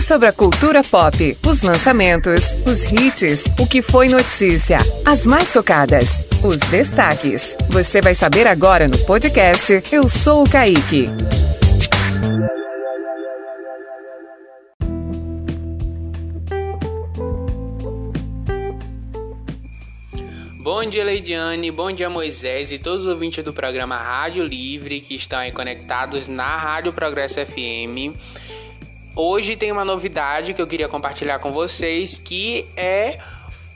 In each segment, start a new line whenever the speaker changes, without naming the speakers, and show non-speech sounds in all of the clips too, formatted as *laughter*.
Sobre a cultura pop, os lançamentos, os hits, o que foi notícia, as mais tocadas, os destaques. Você vai saber agora no podcast Eu Sou o Kaique.
Bom dia, Leidiane, bom dia, Moisés e todos os ouvintes do programa Rádio Livre que estão aí conectados na Rádio Progresso FM. Hoje tem uma novidade que eu queria compartilhar com vocês, que é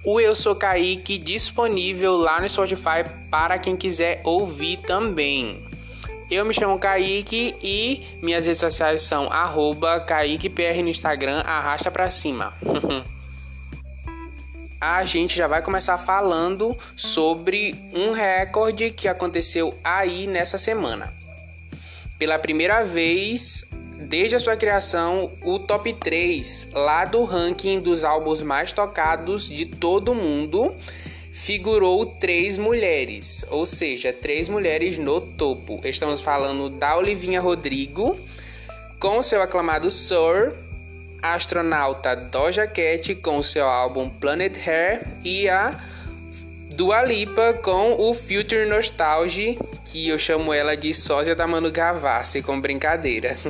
o Eu Sou Kaique disponível lá no Spotify para quem quiser ouvir também. Eu me chamo Kaique e minhas redes sociais são arroba KaiquePR no Instagram, arrasta pra cima. *laughs* a gente já vai começar falando sobre um recorde que aconteceu aí nessa semana. Pela primeira vez, desde a sua criação, o top 3 lá do ranking dos álbuns mais tocados de todo o mundo figurou três mulheres, ou seja, três mulheres no topo. Estamos falando da Olivinha Rodrigo com seu aclamado Soar, a astronauta Doja Cat com seu álbum Planet Hair e a Dua Lipa com o Future Nostalgia, que eu chamo ela de sósia da Manu Gavassi, com brincadeira. *laughs*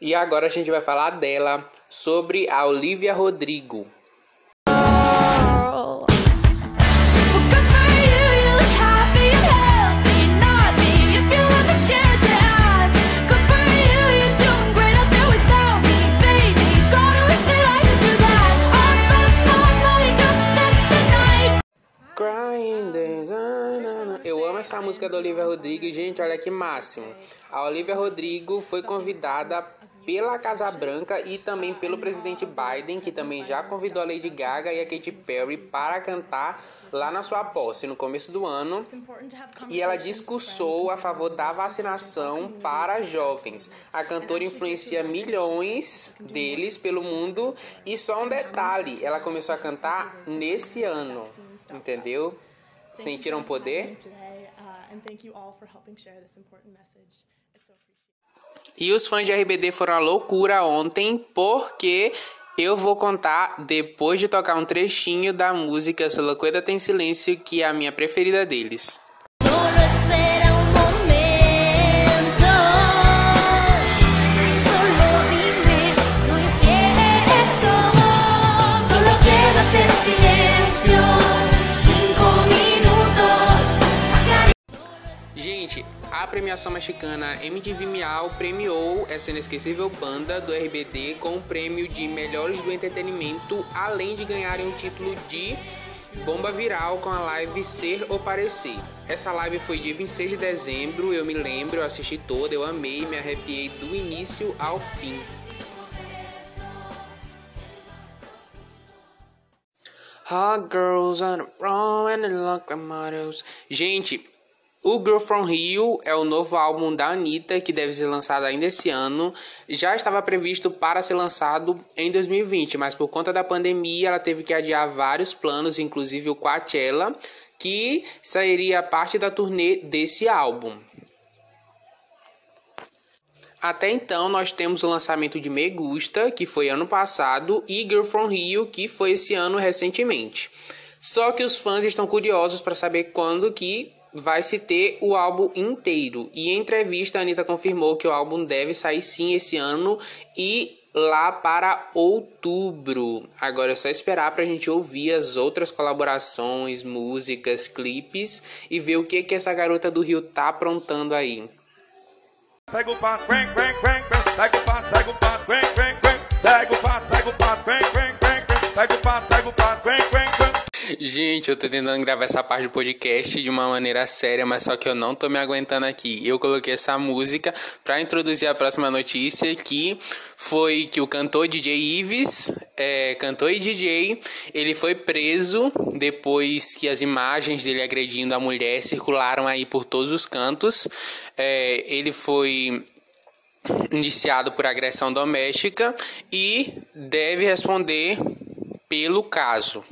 e agora a gente vai falar dela, sobre a Olivia Rodrigo. Amo essa música da Olivia Rodrigo. Gente, olha que máximo. A Olivia Rodrigo foi convidada pela Casa Branca e também pelo presidente Biden, que também já convidou a Lady Gaga e a Katy Perry para cantar lá na sua posse no começo do ano. E ela discursou a favor da vacinação para jovens. A cantora influencia milhões deles pelo mundo e só um detalhe, ela começou a cantar nesse ano, entendeu? Sentiram poder? E os fãs de RBD foram à loucura ontem porque eu vou contar depois de tocar um trechinho da música Solo Cuida Tem Silêncio, que é a minha preferida deles. Premiação mexicana MTV Miau premiou essa inesquecível banda do RBD com o prêmio de Melhores do Entretenimento, além de ganharem o título de Bomba Viral com a live Ser ou Parecer. Essa live foi dia 26 de dezembro, eu me lembro, eu assisti toda, eu amei, me arrepiei do início ao fim. Hot girls on the front and the locomotives. Gente, o Girl From Rio é o novo álbum da Anitta, que deve ser lançado ainda esse ano. Já estava previsto para ser lançado em 2020, mas por conta da pandemia ela teve que adiar vários planos, inclusive o Coachella, que sairia parte da turnê desse álbum. Até então, nós temos o lançamento de Me Gusta, que foi ano passado, e Girl From Rio, que foi esse ano recentemente. Só que os fãs estão curiosos para saber quando que vai se ter o álbum inteiro. E em entrevista, a Anitta confirmou que o álbum deve sair sim esse ano e lá para outubro. Agora é só esperar para a gente ouvir as outras colaborações, músicas, clipes e ver o que, que essa garota do Rio tá aprontando aí. Pega o pega o pega o pega o pega o pega o pega o Gente, eu tô tentando gravar essa parte do podcast de uma maneira séria, mas só que eu não tô me aguentando aqui. Eu coloquei essa música para introduzir a próxima notícia, que foi que o cantor DJ Ives, é, cantor e DJ, ele foi preso depois que as imagens dele agredindo a mulher circularam aí por todos os cantos. É, ele foi indiciado por agressão doméstica e deve responder pelo caso.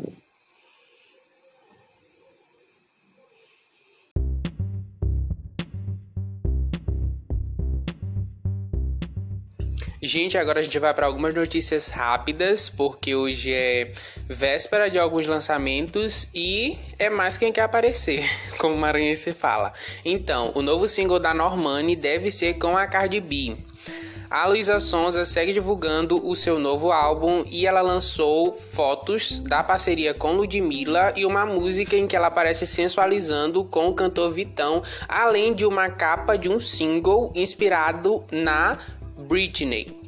Gente, agora a gente vai para algumas notícias rápidas, porque hoje é véspera de alguns lançamentos e é mais quem quer aparecer, *laughs* como o Maranhense fala. Então, o novo single da Normani deve ser com a Cardi B. A Luísa Sonza segue divulgando o seu novo álbum e ela lançou fotos da parceria com Ludmilla e uma música em que ela aparece sensualizando com o cantor Vitão, além de uma capa de um single inspirado na Britney.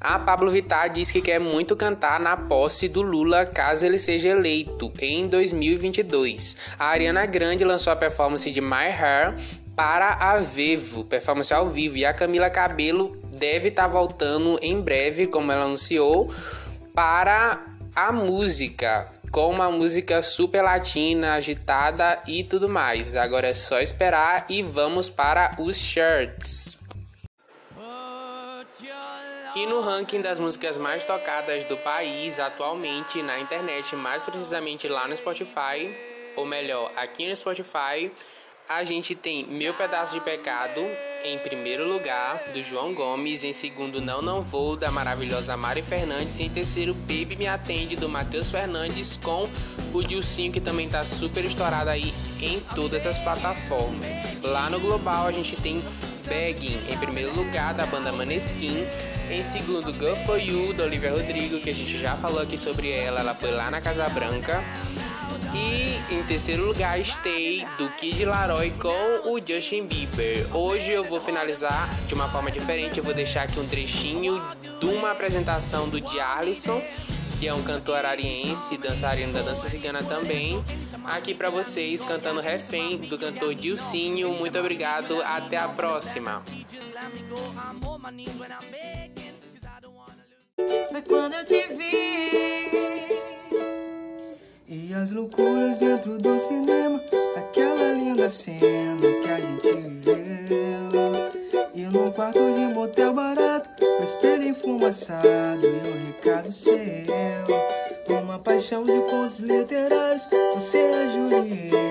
A Pablo Vittar diz que quer muito cantar na posse do Lula caso ele seja eleito em 2022. A Ariana Grande lançou a performance de My Hair para a Vevo, performance ao vivo, e a Camila Cabelo deve estar tá voltando em breve, como ela anunciou, para a música, com uma música super latina, agitada e tudo mais. Agora é só esperar e vamos para os shirts. E no ranking das músicas mais tocadas do país atualmente na internet, mais precisamente lá no Spotify, ou melhor, aqui no Spotify, a gente tem Meu Pedaço de Pecado em primeiro lugar, do João Gomes. Em segundo, Não Não Vou, da maravilhosa Mari Fernandes. E em terceiro, Baby Me Atende, do Matheus Fernandes, com o Dilcinho, que também tá super estourado aí em todas as plataformas. Lá no Global, a gente tem Begging em primeiro lugar, da banda Maneskin. Em segundo, Go For You, da Olivia Rodrigo, que a gente já falou aqui sobre ela. Ela foi lá na Casa Branca. E em terceiro lugar, Stay do Kid Laroi com o Justin Bieber. Hoje eu vou finalizar de uma forma diferente. Eu vou deixar aqui um trechinho de uma apresentação do Jarlison, que é um cantor arariense, dançarino da dança cigana também. Aqui para vocês cantando refém do cantor Dilcinho. Muito obrigado, até a próxima. Foi quando eu te vi
e as loucuras dentro do cinema, aquela linda cena que a gente viveu. E num quarto de motel barato, o espelho enfumaçado e um recado seu. Uma paixão de contos literários, você é Julieta